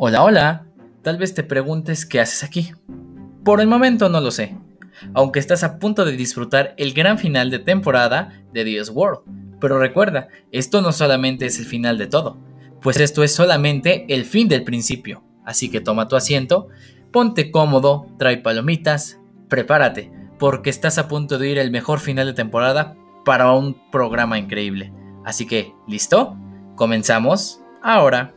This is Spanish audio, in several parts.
Hola, hola. Tal vez te preguntes qué haces aquí. Por el momento no lo sé, aunque estás a punto de disfrutar el gran final de temporada de The World. Pero recuerda, esto no solamente es el final de todo, pues esto es solamente el fin del principio. Así que toma tu asiento, ponte cómodo, trae palomitas, prepárate, porque estás a punto de ir el mejor final de temporada para un programa increíble. Así que, ¿listo? Comenzamos ahora.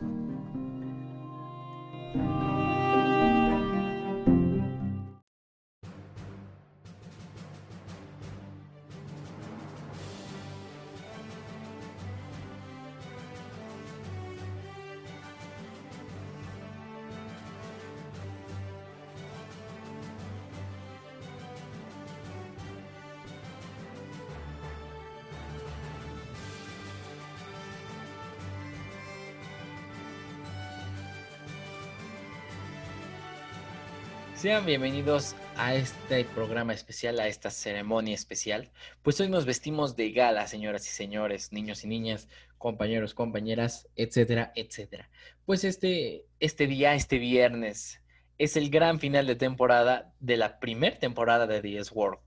Sean bienvenidos a este programa especial, a esta ceremonia especial. Pues hoy nos vestimos de gala, señoras y señores, niños y niñas, compañeros, compañeras, etcétera, etcétera. Pues este, este día, este viernes, es el gran final de temporada de la primera temporada de The World.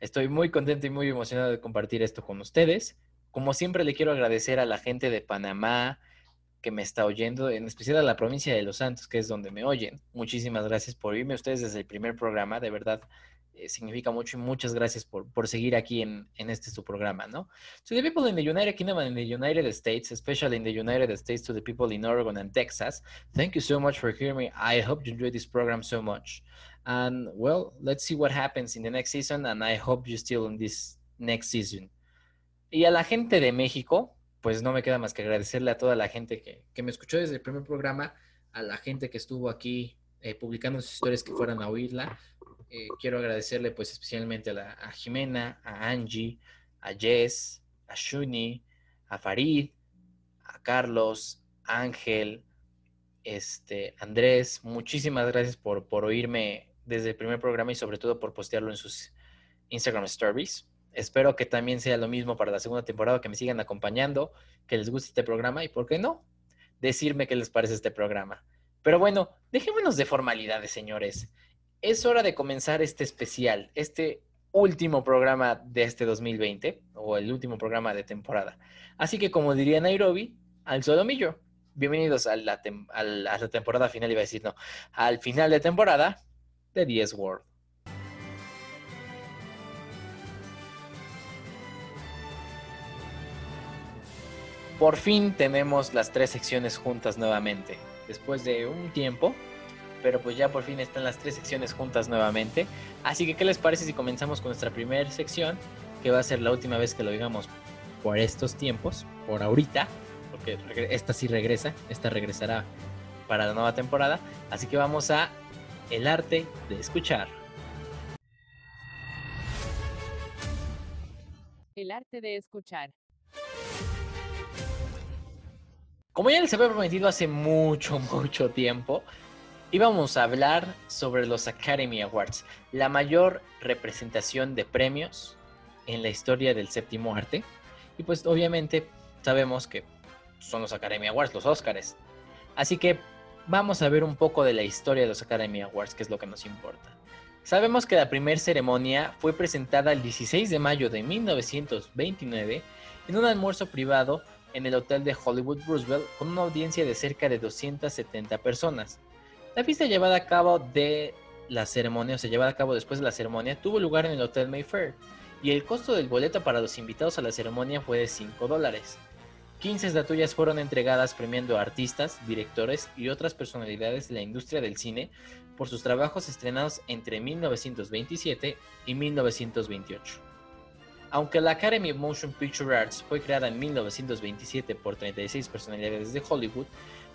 Estoy muy contento y muy emocionado de compartir esto con ustedes. Como siempre, le quiero agradecer a la gente de Panamá, que me está oyendo, en especial a la provincia de Los Santos, que es donde me oyen. Muchísimas gracias por oírme ustedes desde el primer programa, de verdad eh, significa mucho y muchas gracias por, por seguir aquí en, en este su programa, ¿no? To the people in the United Kingdom and in the United States, especially in the United States, to the people in Oregon and Texas, thank you so much for hearing me. I hope you enjoy this program so much. And well, let's see what happens in the next season, and I hope you still in this next season. Y a la gente de México, pues no me queda más que agradecerle a toda la gente que, me escuchó desde el primer programa, a la gente que estuvo aquí eh, publicando sus historias que fueran a oírla. Eh, quiero agradecerle pues especialmente a, la, a, Jimena, a Angie, a Jess, a Shuni, a Farid, a Carlos, Ángel, este, Andrés. Muchísimas gracias por, por oírme desde el primer programa y sobre todo por postearlo en sus Instagram Stories. Espero que también sea lo mismo para la segunda temporada, que me sigan acompañando, que les guste este programa y, ¿por qué no? Decirme qué les parece este programa. Pero bueno, dejémonos de formalidades, señores. Es hora de comenzar este especial, este último programa de este 2020, o el último programa de temporada. Así que, como diría Nairobi, al solomillo. Bienvenidos a la, a la temporada final, iba a decir, no, al final de temporada de 10 World. Por fin tenemos las tres secciones juntas nuevamente. Después de un tiempo, pero pues ya por fin están las tres secciones juntas nuevamente. Así que, ¿qué les parece si comenzamos con nuestra primera sección? Que va a ser la última vez que lo digamos por estos tiempos, por ahorita, porque esta sí regresa, esta regresará para la nueva temporada. Así que vamos a El arte de escuchar. El arte de escuchar. Como ya les había prometido hace mucho, mucho tiempo, íbamos a hablar sobre los Academy Awards, la mayor representación de premios en la historia del séptimo arte. Y pues obviamente sabemos que son los Academy Awards, los Oscars. Así que vamos a ver un poco de la historia de los Academy Awards, que es lo que nos importa. Sabemos que la primera ceremonia fue presentada el 16 de mayo de 1929 en un almuerzo privado en el hotel de Hollywood Roosevelt con una audiencia de cerca de 270 personas. La fiesta llevada a cabo de la ceremonia, o sea, llevada a cabo después de la ceremonia, tuvo lugar en el Hotel Mayfair y el costo del boleto para los invitados a la ceremonia fue de 5 dólares. 15 estatuillas fueron entregadas premiando a artistas, directores y otras personalidades de la industria del cine por sus trabajos estrenados entre 1927 y 1928. Aunque la Academy of Motion Picture Arts fue creada en 1927 por 36 personalidades de Hollywood,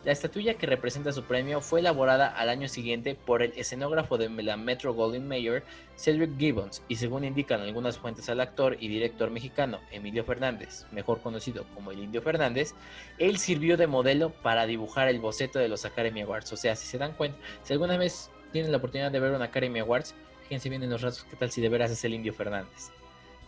la estatuilla que representa su premio fue elaborada al año siguiente por el escenógrafo de la Metro Goldwyn Mayer, Cedric Gibbons, y según indican algunas fuentes al actor y director mexicano Emilio Fernández, mejor conocido como el Indio Fernández, él sirvió de modelo para dibujar el boceto de los Academy Awards. O sea, si se dan cuenta, si alguna vez tienen la oportunidad de ver un Academy Awards, fíjense bien en los ratos qué tal si de veras es el Indio Fernández.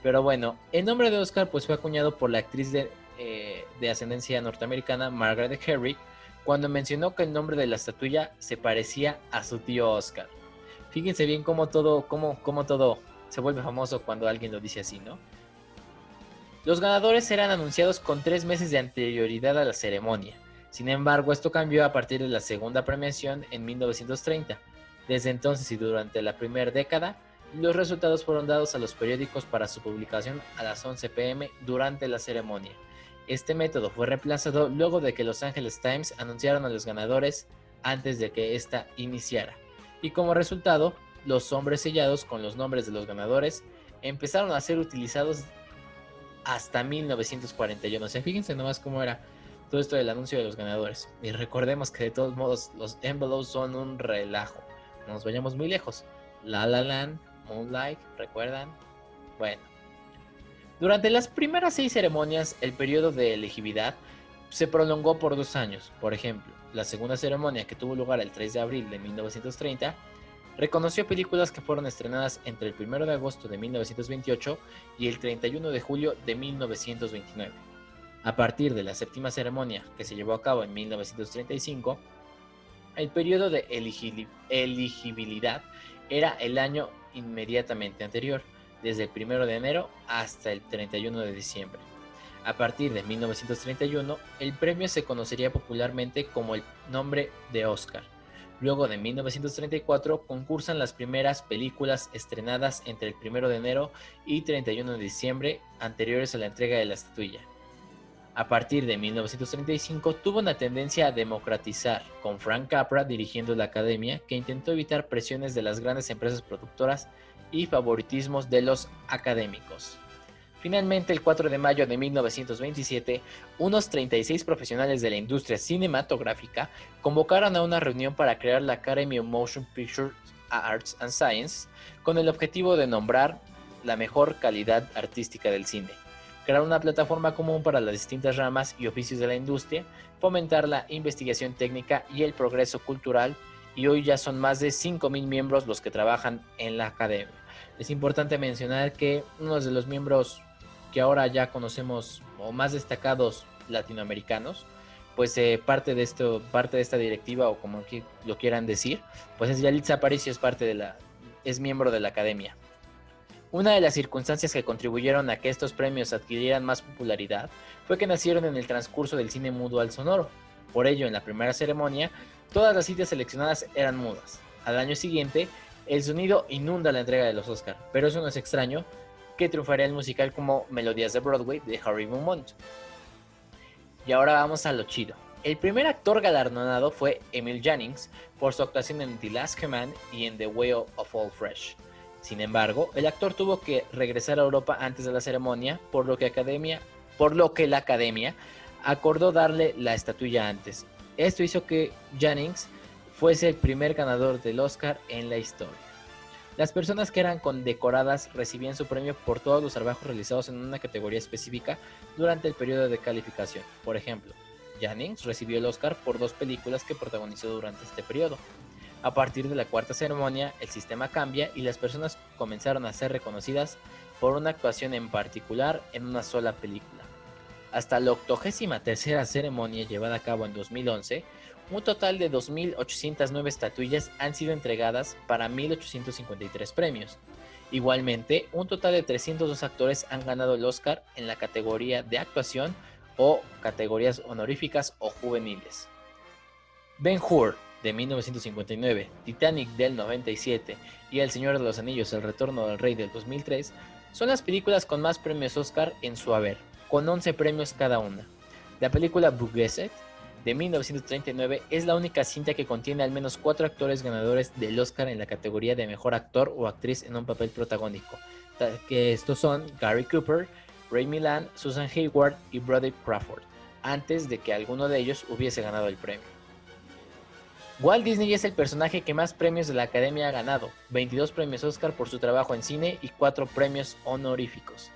Pero bueno, el nombre de Oscar pues fue acuñado por la actriz de, eh, de ascendencia norteamericana Margaret Herrick, cuando mencionó que el nombre de la estatuilla se parecía a su tío Oscar. Fíjense bien cómo todo, cómo, cómo todo se vuelve famoso cuando alguien lo dice así, ¿no? Los ganadores eran anunciados con tres meses de anterioridad a la ceremonia. Sin embargo, esto cambió a partir de la segunda premiación en 1930. Desde entonces y durante la primera década, los resultados fueron dados a los periódicos para su publicación a las 11 pm durante la ceremonia. Este método fue reemplazado luego de que Los Angeles Times anunciaron a los ganadores antes de que ésta iniciara. Y como resultado, los sobres sellados con los nombres de los ganadores empezaron a ser utilizados hasta 1941. O sea, fíjense nomás cómo era todo esto del anuncio de los ganadores. Y recordemos que de todos modos los envelopes son un relajo. No nos vayamos muy lejos. La La Land, Moonlight, ¿recuerdan? Bueno. Durante las primeras seis ceremonias, el periodo de elegibilidad se prolongó por dos años. Por ejemplo, la segunda ceremonia que tuvo lugar el 3 de abril de 1930 reconoció películas que fueron estrenadas entre el 1 de agosto de 1928 y el 31 de julio de 1929. A partir de la séptima ceremonia, que se llevó a cabo en 1935, el periodo de elegibilidad era el año inmediatamente anterior, desde el 1 de enero hasta el 31 de diciembre. A partir de 1931, el premio se conocería popularmente como el nombre de Oscar. Luego de 1934 concursan las primeras películas estrenadas entre el 1 de enero y 31 de diciembre anteriores a la entrega de la estatuilla. A partir de 1935 tuvo una tendencia a democratizar, con Frank Capra dirigiendo la academia, que intentó evitar presiones de las grandes empresas productoras y favoritismos de los académicos. Finalmente, el 4 de mayo de 1927, unos 36 profesionales de la industria cinematográfica convocaron a una reunión para crear la Academy of Motion Picture Arts and Science con el objetivo de nombrar la mejor calidad artística del cine crear una plataforma común para las distintas ramas y oficios de la industria, fomentar la investigación técnica y el progreso cultural, y hoy ya son más de 5.000 miembros los que trabajan en la academia. Es importante mencionar que uno de los miembros que ahora ya conocemos o más destacados latinoamericanos, pues eh, parte de esto, parte de esta directiva o como lo quieran decir, pues es Yalitza Aparicio es parte de la, es miembro de la academia. Una de las circunstancias que contribuyeron a que estos premios adquirieran más popularidad fue que nacieron en el transcurso del cine mudo al sonoro. Por ello, en la primera ceremonia, todas las citas seleccionadas eran mudas. Al año siguiente, el sonido inunda la entrega de los Oscar, pero eso no es extraño que triunfaría el musical como Melodías de Broadway de Harry Beaumont. Y ahora vamos a lo chido. El primer actor galardonado fue Emil Jannings por su actuación en The Last Command y en The Way of All Fresh. Sin embargo, el actor tuvo que regresar a Europa antes de la ceremonia, por lo que, academia, por lo que la academia acordó darle la estatuilla antes. Esto hizo que Jennings fuese el primer ganador del Oscar en la historia. Las personas que eran condecoradas recibían su premio por todos los trabajos realizados en una categoría específica durante el periodo de calificación. Por ejemplo, Jennings recibió el Oscar por dos películas que protagonizó durante este periodo. A partir de la cuarta ceremonia, el sistema cambia y las personas comenzaron a ser reconocidas por una actuación en particular en una sola película. Hasta la octogésima tercera ceremonia llevada a cabo en 2011, un total de 2.809 estatuillas han sido entregadas para 1.853 premios. Igualmente, un total de 302 actores han ganado el Oscar en la categoría de actuación o categorías honoríficas o juveniles. Ben Hur, de 1959, Titanic del 97 y El Señor de los Anillos, El Retorno del Rey del 2003 son las películas con más premios Oscar en su haber, con 11 premios cada una. La película Bugeset de 1939 es la única cinta que contiene al menos cuatro actores ganadores del Oscar en la categoría de mejor actor o actriz en un papel protagónico, que estos son Gary Cooper, Ray Milan, Susan Hayward y Brody Crawford, antes de que alguno de ellos hubiese ganado el premio. Walt Disney es el personaje que más premios de la Academia ha ganado, 22 premios Oscar por su trabajo en cine y 4 premios honoríficos.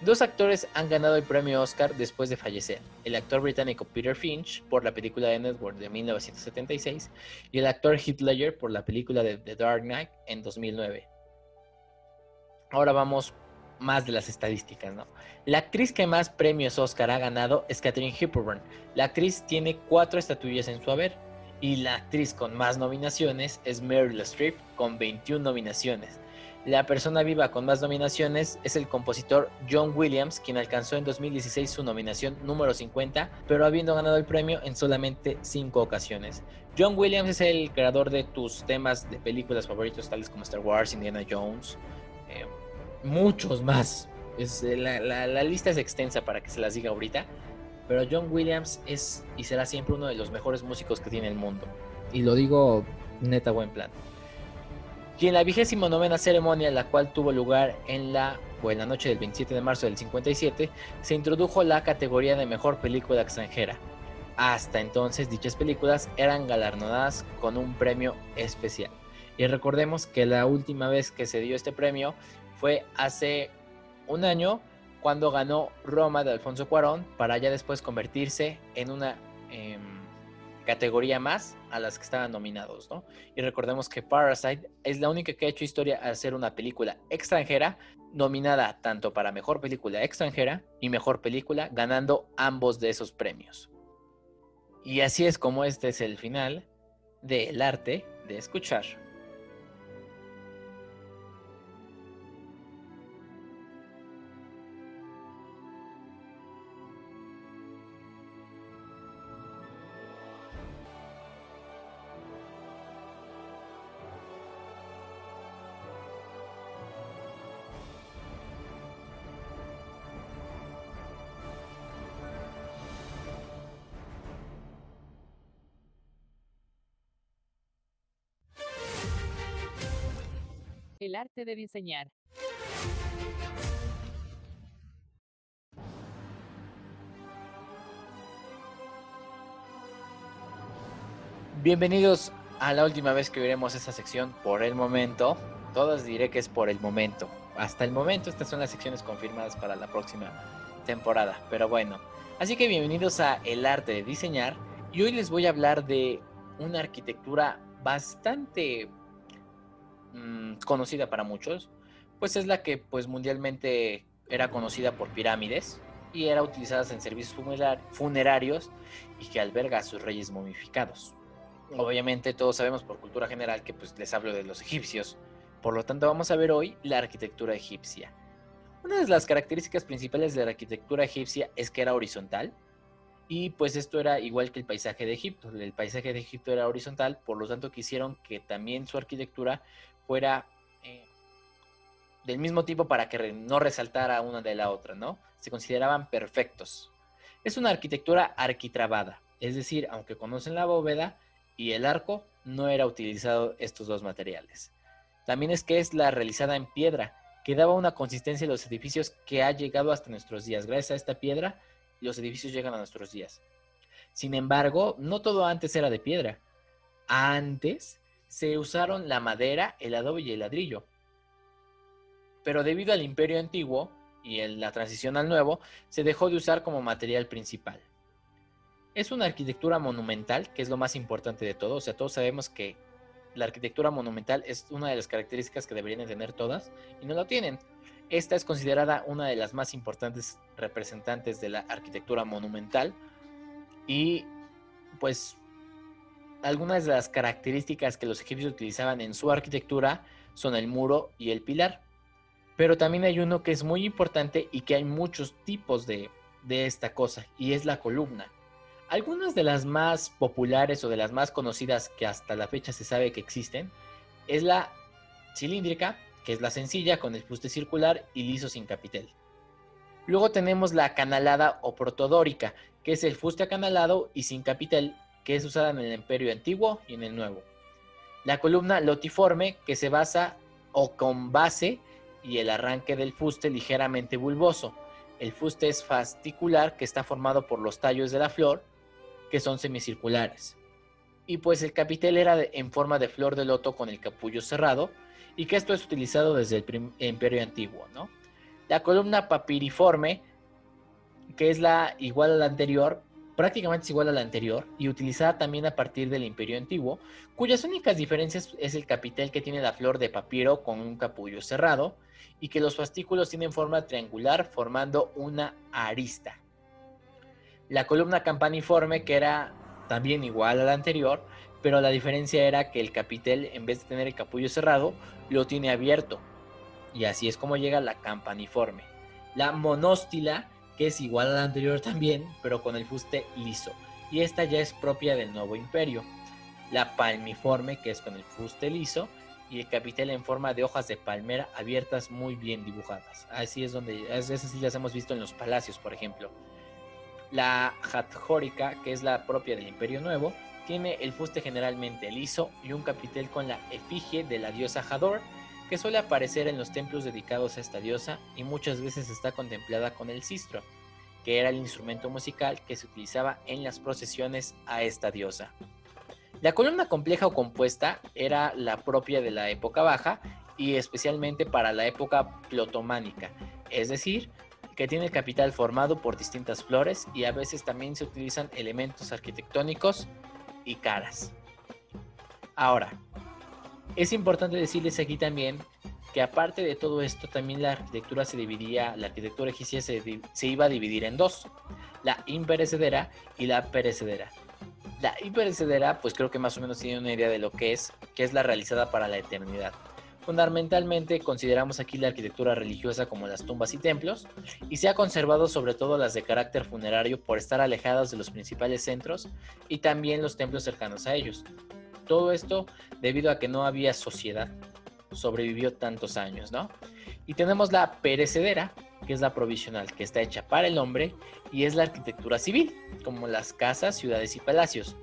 Dos actores han ganado el premio Oscar después de fallecer, el actor británico Peter Finch por la película de Network de 1976 y el actor Heath Ledger por la película de The Dark Knight en 2009. Ahora vamos más de las estadísticas, ¿no? La actriz que más premios Oscar ha ganado es Katherine Hepburn. La actriz tiene cuatro estatuillas en su haber. Y la actriz con más nominaciones es Meryl Streep con 21 nominaciones. La persona viva con más nominaciones es el compositor John Williams, quien alcanzó en 2016 su nominación número 50, pero habiendo ganado el premio en solamente 5 ocasiones. John Williams es el creador de tus temas de películas favoritos, tales como Star Wars, Indiana Jones, eh, muchos más. Es, eh, la, la lista es extensa para que se las diga ahorita, pero John Williams es y será siempre uno de los mejores músicos que tiene el mundo. Y lo digo neta buen plan. Y en la vigésima novena ceremonia, la cual tuvo lugar en la, o en la noche del 27 de marzo del 57, se introdujo la categoría de mejor película extranjera. Hasta entonces dichas películas eran galardonadas con un premio especial. Y recordemos que la última vez que se dio este premio fue hace un año cuando ganó Roma de Alfonso Cuarón para ya después convertirse en una... Em, categoría más a las que estaban nominados, ¿no? Y recordemos que Parasite es la única que ha hecho historia al ser una película extranjera nominada tanto para mejor película extranjera y mejor película, ganando ambos de esos premios. Y así es como este es el final del arte de escuchar. Arte de diseñar. Bienvenidos a la última vez que veremos esta sección por el momento. Todas diré que es por el momento. Hasta el momento estas son las secciones confirmadas para la próxima temporada. Pero bueno, así que bienvenidos a El arte de diseñar. Y hoy les voy a hablar de una arquitectura bastante Mm, conocida para muchos, pues es la que pues mundialmente era conocida por pirámides y era utilizada en servicios funerarios y que alberga a sus reyes momificados. Obviamente todos sabemos por cultura general que pues les hablo de los egipcios, por lo tanto vamos a ver hoy la arquitectura egipcia. Una de las características principales de la arquitectura egipcia es que era horizontal, y pues esto era igual que el paisaje de Egipto. El paisaje de Egipto era horizontal, por lo tanto quisieron que también su arquitectura fuera eh, del mismo tipo para que no resaltara una de la otra, ¿no? Se consideraban perfectos. Es una arquitectura arquitrabada, es decir, aunque conocen la bóveda y el arco, no era utilizado estos dos materiales. También es que es la realizada en piedra, que daba una consistencia a los edificios que ha llegado hasta nuestros días. Gracias a esta piedra, los edificios llegan a nuestros días. Sin embargo, no todo antes era de piedra. Antes se usaron la madera, el adobe y el ladrillo. Pero debido al imperio antiguo y en la transición al nuevo, se dejó de usar como material principal. Es una arquitectura monumental, que es lo más importante de todo. O sea, todos sabemos que la arquitectura monumental es una de las características que deberían tener todas y no lo tienen. Esta es considerada una de las más importantes representantes de la arquitectura monumental y pues algunas de las características que los egipcios utilizaban en su arquitectura son el muro y el pilar. Pero también hay uno que es muy importante y que hay muchos tipos de, esta cosa, y es la columna. Algunas de las más populares o de las más conocidas que hasta la fecha se sabe que existen es la cilíndrica, que es la sencilla con el fuste circular y liso sin capitel. Luego tenemos la canalada o protodórica, que es el fuste acanalado y sin capitel que es usada en el Imperio Antiguo y en el Nuevo. La columna lotiforme, que se basa o con base y el arranque del fuste ligeramente bulboso. El fuste es fascicular, que está formado por los tallos de la flor, que son semicirculares. Y pues el capitel era en forma de flor de loto con el capullo cerrado, y que esto es utilizado desde el Imperio Antiguo, ¿no? La columna papiriforme, que es la igual a la anterior, prácticamente es igual a la anterior y utilizada también a partir del Imperio Antiguo, cuyas únicas diferencias es el capitel que tiene la flor de papiro con un capullo cerrado y que los fascículos tienen forma triangular formando una arista. La columna campaniforme que era también igual a la anterior, pero la diferencia era que el capitel en vez de tener el capullo cerrado lo tiene abierto y así es como llega la campaniforme. La monóstila que es igual a la anterior también, pero con el fuste liso, y esta ya es propia del nuevo imperio. La palmiforme, que es con el fuste liso, y el capitel en forma de hojas de palmera abiertas muy bien dibujadas. Así es donde, esas sí las hemos visto en los palacios, por ejemplo. La hatjórica, que es la propia del Imperio Nuevo, tiene el fuste generalmente liso y un capitel con la efigie de la diosa Hador, que suele aparecer en los templos dedicados a esta diosa y muchas veces está contemplada con el sistro, que era el instrumento musical que se utilizaba en las procesiones a esta diosa. La columna compleja o compuesta era la propia de la época baja y especialmente para la época plotománica, es decir, que tiene el capital formado por distintas flores y a veces también se utilizan elementos arquitectónicos y caras. Ahora, es importante decirles aquí también que aparte de todo esto, también la arquitectura se dividía, la arquitectura egipcia se, iba a dividir en dos, la imperecedera y la perecedera. La imperecedera, pues creo que más o menos tiene una idea de lo que es, que es la realizada para la eternidad. Fundamentalmente consideramos aquí la arquitectura religiosa como las tumbas y templos, y se ha conservado sobre todo las de carácter funerario por estar alejadas de los principales centros y también los templos cercanos a ellos. Todo esto debido a que no había sociedad, sobrevivió tantos años, ¿no? Y tenemos la perecedera, que es la provisional, que está hecha para el hombre, y es la arquitectura civil, como las casas, ciudades y palacios.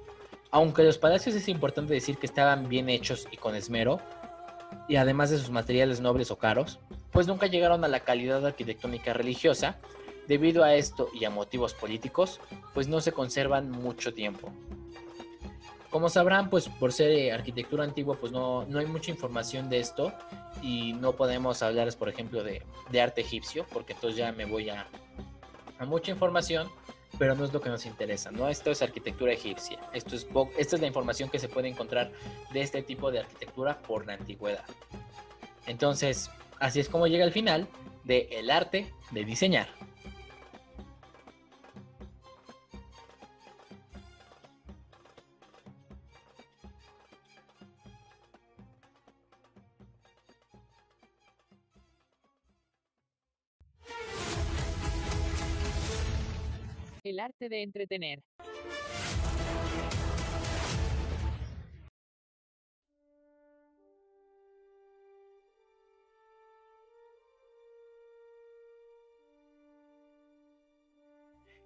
Aunque los palacios es importante decir que estaban bien hechos y con esmero, y además de sus materiales nobles o caros, pues nunca llegaron a la calidad arquitectónica religiosa, debido a esto y a motivos políticos, pues no se conservan mucho tiempo. Como sabrán, pues por ser eh, arquitectura antigua, pues no, no hay mucha información de esto y no podemos hablarles, por ejemplo, de, arte egipcio, porque entonces ya me voy a, a mucha información, pero no es lo que nos interesa, ¿no? Esto es arquitectura egipcia. Esto es, esta es la información que se puede encontrar de este tipo de arquitectura por la antigüedad. Entonces, así es como llega el final de el arte de diseñar. Arte de entretener.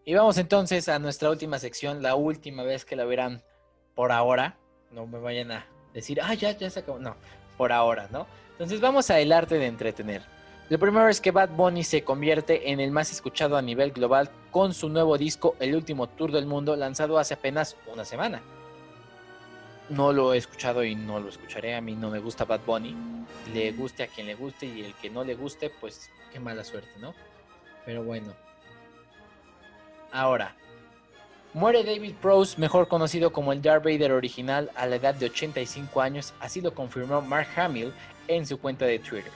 Y vamos entonces a nuestra última sección, la última vez que la verán por ahora. No me vayan a decir, ah, ya, ya se acabó. No, por ahora, ¿no? Entonces vamos a el arte de entretener. Lo primero es que Bad Bunny se convierte en el más escuchado a nivel global con su nuevo disco El último tour del mundo lanzado hace apenas una semana. No lo he escuchado y no lo escucharé, a mí no me gusta Bad Bunny. Le guste a quien le guste y el que no le guste, pues qué mala suerte, ¿no? Pero bueno. Ahora, muere David Prose, mejor conocido como el Darth Vader original, a la edad de 85 años, así lo confirmó Mark Hamill en su cuenta de Twitter.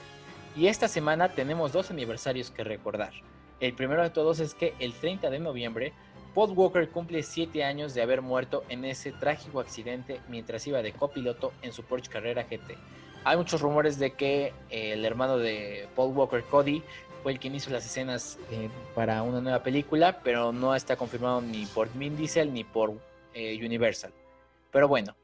Y esta semana tenemos dos aniversarios que recordar. El primero de todos es que el 30 de noviembre, Paul Walker cumple 7 años de haber muerto en ese trágico accidente mientras iba de copiloto en su Porsche Carrera GT. Hay muchos rumores de que eh, el hermano de Paul Walker, Cody, fue el quien hizo las escenas eh, para una nueva película, pero no está confirmado ni por Vin Diesel ni por eh, Universal. Pero bueno,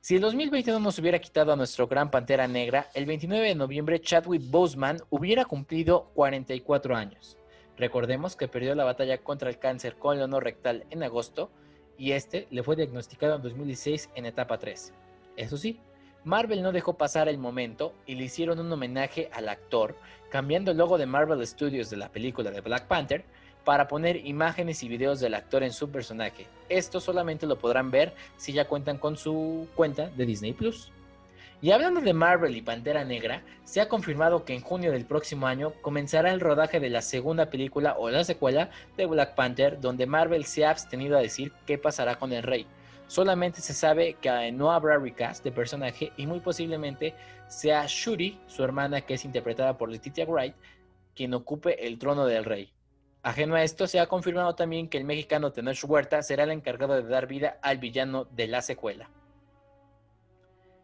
si el 2020 no nos hubiera quitado a nuestro gran Pantera Negra, el 29 de noviembre Chadwick Boseman hubiera cumplido 44 años. Recordemos que perdió la batalla contra el cáncer rectal en agosto y este le fue diagnosticado en 2016 en etapa 3. Eso sí, Marvel no dejó pasar el momento y le hicieron un homenaje al actor, cambiando el logo de Marvel Studios de la película de Black Panther para poner imágenes y videos del actor en su personaje. Esto solamente lo podrán ver si ya cuentan con su cuenta de Disney Plus. Y hablando de Marvel y Pantera Negra, se ha confirmado que en junio del próximo año comenzará el rodaje de la segunda película o la secuela de Black Panther, donde Marvel se ha abstenido a decir qué pasará con el rey. Solamente se sabe que no habrá recast de personaje y muy posiblemente sea Shuri, su hermana que es interpretada por Letitia Wright, quien ocupe el trono del rey. Ajeno a esto, se ha confirmado también que el mexicano Tenoch Huerta será el encargado de dar vida al villano de la secuela.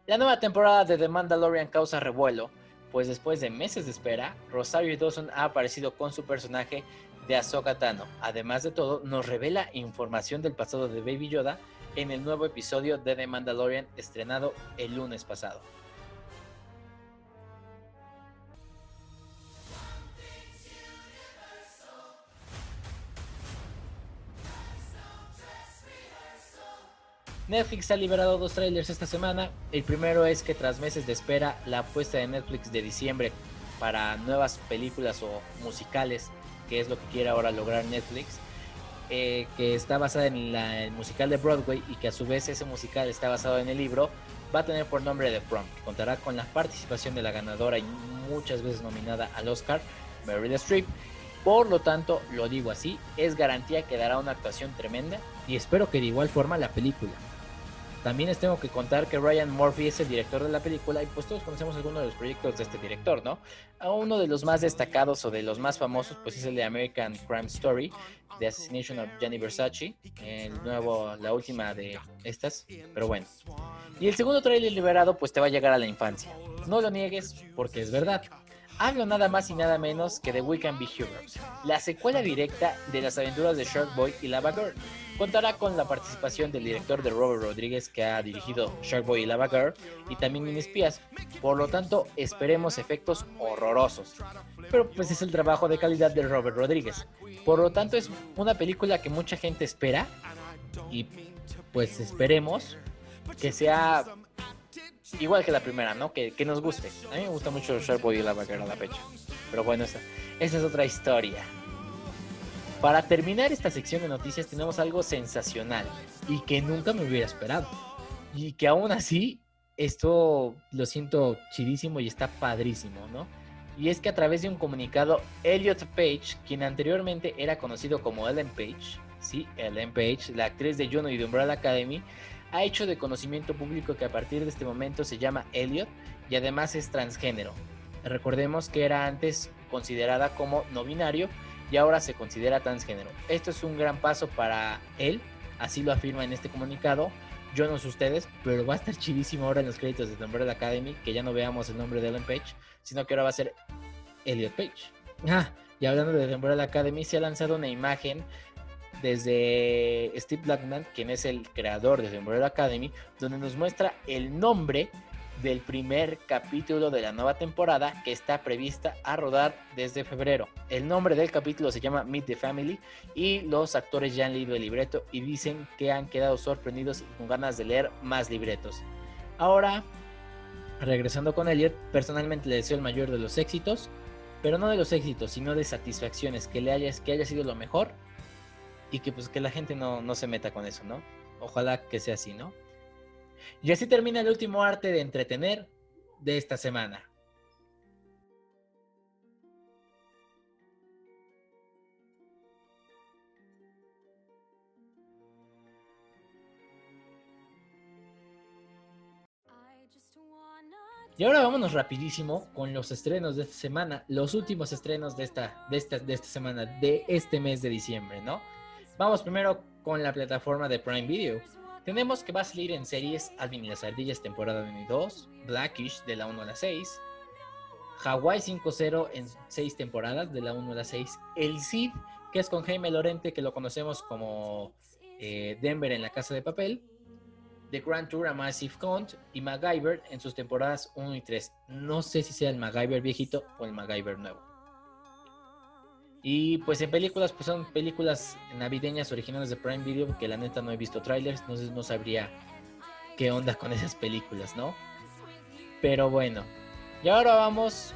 La nueva temporada de The Mandalorian causa revuelo, pues después de meses de espera, Rosario Dawson ha aparecido con su personaje de Ahsoka Tano. Además de todo, nos revela información del pasado de Baby Yoda en el nuevo episodio de The Mandalorian estrenado el lunes pasado. Netflix ha liberado dos trailers esta semana. El primero es que tras meses de espera, la apuesta de Netflix de diciembre para nuevas películas o musicales, que es lo que quiere ahora lograr Netflix, eh, que está basada en el musical de Broadway y que a su vez ese musical está basado en el libro, va a tener por nombre The Prom, que contará con la participación de la ganadora y muchas veces nominada al Oscar, Meryl Streep. Por lo tanto, lo digo así, es garantía que dará una actuación tremenda y espero que de igual forma la película. También les tengo que contar que Ryan Murphy es el director de la película y pues todos conocemos algunos de los proyectos de este director, ¿no? Uno de los más destacados o de los más famosos pues es el de American Crime Story, The Assassination of Gianni Versace, el nuevo, la última de estas, pero bueno. Y el segundo trailer liberado pues te va a llegar a la infancia. No lo niegues porque es verdad. Hablo nada más y nada menos que de We Can Be Heroes, la secuela directa de las aventuras de Shark Boy y Lava Girl Contará con la participación del director de Robert Rodríguez que ha dirigido Sharkboy y Lava y también Mini Espías. Por lo tanto, esperemos efectos horrorosos. Pero pues es el trabajo de calidad de Robert Rodríguez. Por lo tanto, es una película que mucha gente espera y pues esperemos que sea igual que la primera, ¿no? Que, nos guste. A mí me gusta mucho Sharkboy y Lava a la fecha. Pero bueno, esa, esa es otra historia. Para terminar esta sección de noticias tenemos algo sensacional y que nunca me hubiera esperado. Y que aún así, esto lo siento chidísimo y está padrísimo, ¿no? Y es que a través de un comunicado, Elliot Page, quien anteriormente era conocido como Ellen Page, sí, Ellen Page, la actriz de Juno y de Umbrella Academy, ha hecho de conocimiento público que a partir de este momento se llama Elliot y además es transgénero. Recordemos que era antes considerada como no binario y ahora se considera transgénero. Esto es un gran paso para él, así lo afirma en este comunicado. Yo no sé ustedes, pero va a estar chidísimo ahora en los créditos de The Umbrella Academy que ya no veamos el nombre de Ellen Page, sino que ahora va a ser Elliot Page. Ah, y hablando de The Umbrella Academy, se ha lanzado una imagen desde Steve Blackman, quien es el creador de The Umbrella Academy, donde nos muestra el nombre del primer capítulo de la nueva temporada que está prevista a rodar desde febrero. El nombre del capítulo se llama Meet the Family y los actores ya han leído el libreto y dicen que han quedado sorprendidos y con ganas de leer más libretos. Ahora, regresando con Elliot, personalmente le deseo el mayor de los éxitos, pero no de los éxitos, sino de satisfacciones, que le haya, que haya sido lo mejor y que pues que la gente no, no se meta con eso, ¿no? Ojalá que sea así, ¿no? Y así termina el último arte de entretener de esta semana. Y ahora vámonos rapidísimo con los estrenos de esta semana, los últimos estrenos de esta, de esta, de esta semana, de este mes de diciembre, ¿no? Vamos primero con la plataforma de Prime Video. Tenemos que va a salir en series Alvin y las ardillas temporada 1 y 2, Blackish de la 1 a la 6, Hawaii 5-0 en 6 temporadas de la 1 a la 6, El Cid, que es con Jaime Lorente, que lo conocemos como eh, Denver en la Casa de Papel, The Grand Tour a Massive Count y MacGyver en sus temporadas 1 y 3. No sé si sea el MacGyver viejito o el MacGyver nuevo. Y pues en películas, pues son películas navideñas originales de Prime Video, que la neta no he visto trailers, entonces no sabría qué onda con esas películas, ¿no? Pero bueno, y ahora vamos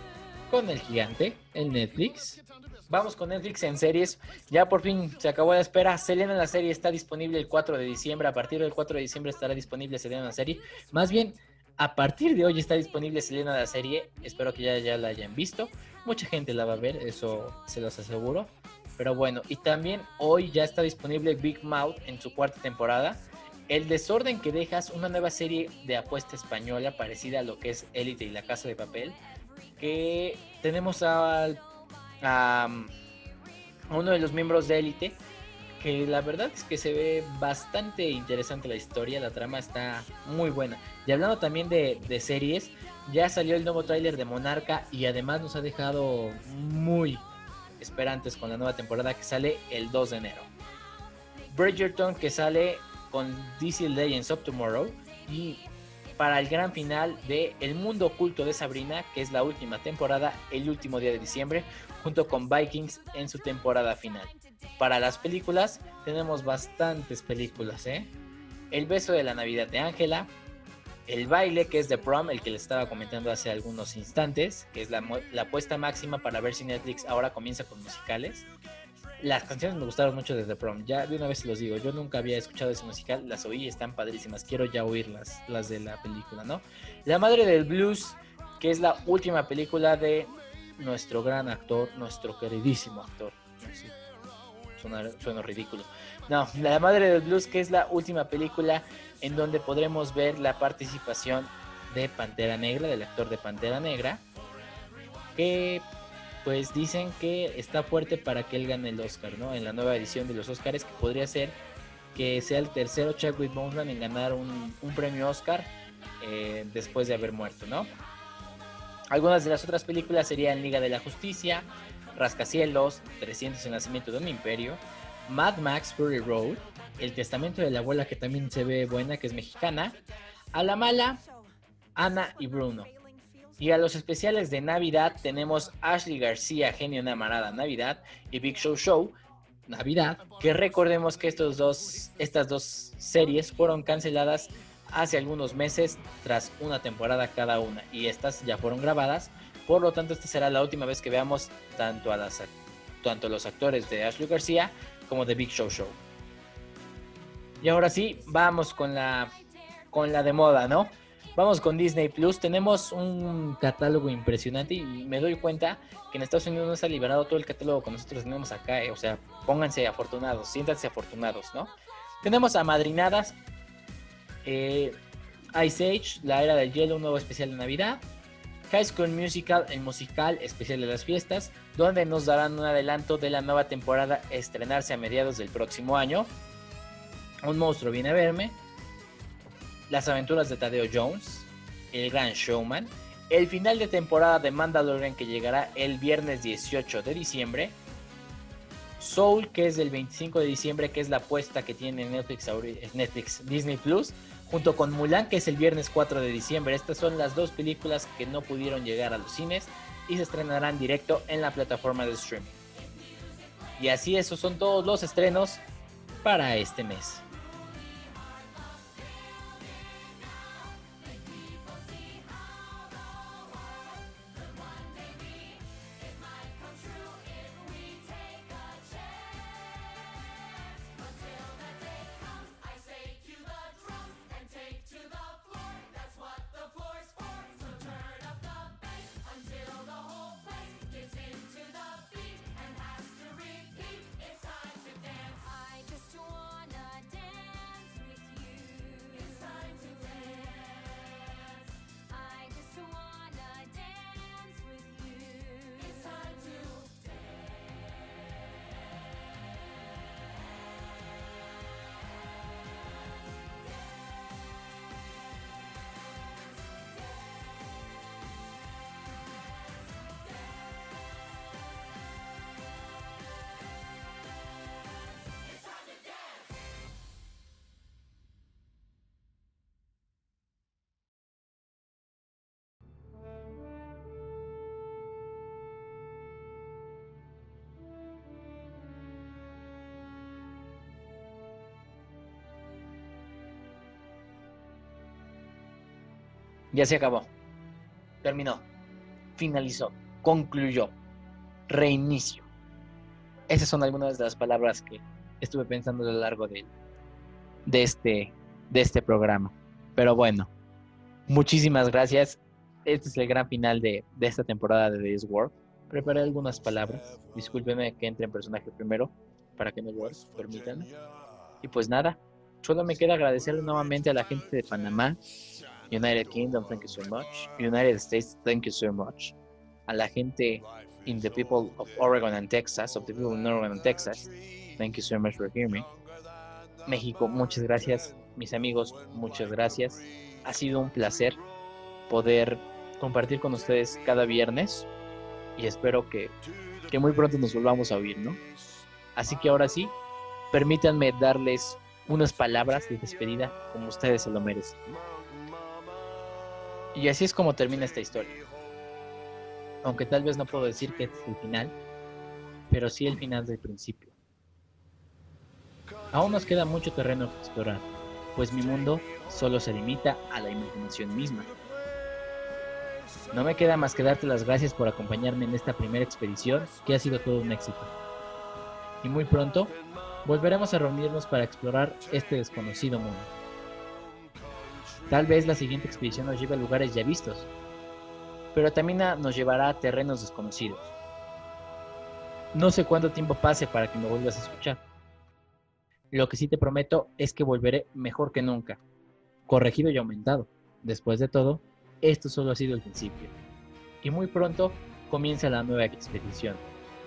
con el gigante, el Netflix. Vamos con Netflix en series. Ya por fin se acabó la espera. Selena la serie está disponible el 4 de diciembre. A partir del 4 de diciembre estará disponible Selena la serie. Más bien, A partir de hoy está disponible Selena la serie. Espero que ya, ya la hayan visto. Mucha gente la va a ver, eso se los aseguro. Pero bueno, y también hoy ya está disponible Big Mouth en su cuarta temporada. El desorden que dejas, una nueva serie de apuesta española parecida a lo que es Élite y la Casa de Papel. Que tenemos a, a uno de los miembros de Élite que la verdad es que se ve bastante interesante la historia, la trama está muy buena. Y hablando también de, series, ya salió el nuevo tráiler de Monarca y además nos ha dejado muy esperantes con la nueva temporada que sale el 2 de enero. Bridgerton que sale con DC Legends of Tomorrow y para el gran final de El Mundo Oculto de Sabrina, que es la última temporada, el último día de diciembre, junto con Vikings en su temporada final. Para las películas, tenemos bastantes películas, ¿eh? El beso de la Navidad de Ángela, el baile que es de prom, el que les estaba comentando hace algunos instantes, que es la, apuesta máxima para ver si Netflix ahora comienza con musicales. Las canciones me gustaron mucho desde prom, ya de una vez los digo, yo nunca había escuchado ese musical, las oí están padrísimas, quiero ya oírlas, las de la película, ¿no? La Madre del Blues, que es la última película de nuestro gran actor, nuestro queridísimo actor, suena, ridículo. No, La Madre del Blues, que es la última película en donde podremos ver la participación de Pantera Negra, del actor de Pantera Negra, que pues dicen que está fuerte para que él gane el Oscar, ¿no? En la nueva edición de los Oscars, que podría ser que sea el tercero Chadwick Boseman en ganar un, premio Oscar eh, después de haber muerto, ¿no? Algunas de las otras películas serían Liga de la Justicia, Rascacielos, 300 el nacimiento de un imperio, Mad Max Fury Road, El testamento de la abuela que también se ve buena, que es mexicana, A la mala, Ana y Bruno. Y a los especiales de Navidad tenemos Ashley García, Genio Enamorada Navidad y Big Show Show Navidad, que recordemos que estos dos, estas dos series fueron canceladas hace algunos meses tras una temporada cada una y estas ya fueron grabadas por lo tanto, esta será la última vez que veamos tanto a, tanto los actores de Ashley García como de Big Show Show. Y ahora sí, vamos con la, con la de moda, ¿no? Vamos con Disney Plus. Tenemos un catálogo impresionante y me doy cuenta que en Estados Unidos no está liberado todo el catálogo que nosotros tenemos acá. Eh. O sea, pónganse afortunados, siéntanse afortunados, ¿no? Tenemos a Madrinadas, eh, Ice Age, La Era del Hielo, un nuevo especial de Navidad. High School Musical, el musical especial de las fiestas, donde nos darán un adelanto de la nueva temporada estrenarse a mediados del próximo año. Un monstruo viene a verme. Las aventuras de Tadeo Jones, El Gran Showman, el final de temporada de Mandalorian que llegará el viernes 18 de diciembre. Soul, que es del 25 de diciembre, que es la apuesta que tiene Netflix, Netflix Disney Plus junto con Mulan, que es el viernes 4 de diciembre. Estas son las dos películas que no pudieron llegar a los cines y se estrenarán directo en la plataforma de streaming. Y así esos son todos los estrenos para este mes. Ya se acabó. Terminó. Finalizó. Concluyó. Reinicio. Esas son algunas de las palabras que estuve pensando a lo largo de, este, de este programa. Pero bueno, Muchísimas gracias. Este es el gran final de, esta temporada de This World. Preparé algunas palabras. Discúlpeme que entre en personaje primero para que me lo permitan. Y pues nada, solo me queda agradecerle nuevamente a la gente de Panamá, United Kingdom, thank you so much. United States, thank you so much. A la gente in the people of Oregon and Texas, of the people in Oregon and Texas, thank you so much for hearing me. México, muchas gracias. Mis amigos, muchas gracias. Ha sido un placer poder compartir con ustedes cada viernes y espero que, que muy pronto nos volvamos a oír, ¿no? Así que ahora sí, permítanme darles unas palabras de despedida como ustedes se lo merecen. Y así es como termina esta historia. Aunque tal vez no puedo decir que es el final, pero sí el final del principio. Aún nos queda mucho terreno que explorar, pues mi mundo solo se limita a la imaginación misma. No me queda más que darte las gracias por acompañarme en esta primera expedición, que ha sido todo un éxito. Y muy pronto volveremos a reunirnos para explorar este desconocido mundo. Tal vez la siguiente expedición nos lleve a lugares ya vistos, pero también nos llevará a terrenos desconocidos. No sé cuánto tiempo pase para que me vuelvas a escuchar. Lo que sí te prometo es que volveré mejor que nunca, corregido y aumentado. Después de todo, esto solo ha sido el principio. Y muy pronto comienza la nueva expedición.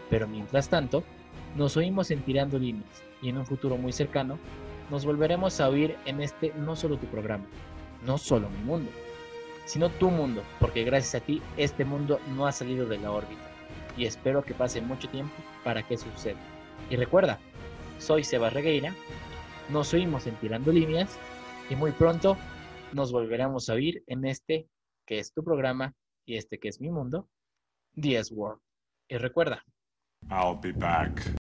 Pero mientras tanto, nos oímos en Tirando y en un futuro muy cercano nos volveremos a oír en este no solo tu programa, no solo mi mundo, sino tu mundo, porque gracias a ti este mundo no ha salido de la órbita y espero que pase mucho tiempo para que suceda. Y recuerda, soy Seba Regueira, nos oímos en Tirando Líneas y muy pronto nos volveremos a oír en este que es tu programa y este que es mi mundo, DS World. Y recuerda, I'll be back.